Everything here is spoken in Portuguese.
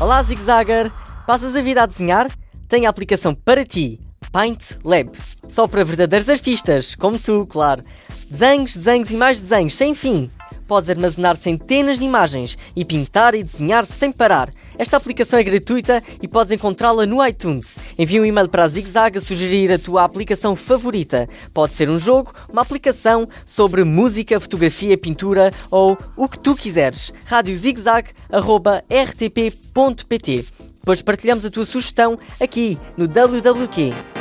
Olá, Zigzagger! Passas a vida a desenhar? Tem a aplicação para ti, Paint Lab. Só para verdadeiros artistas, como tu, claro. Desenhos, desenhos e mais desenhos, sem fim. Podes armazenar centenas de imagens e pintar e desenhar sem parar. Esta aplicação é gratuita e podes encontrá-la no iTunes. Envia um e-mail para a ZigZag a sugerir a tua aplicação favorita. Pode ser um jogo, uma aplicação sobre música, fotografia, pintura ou o que tu quiseres. radiozigzag.rtp.pt Depois partilhamos a tua sugestão aqui no WWQ.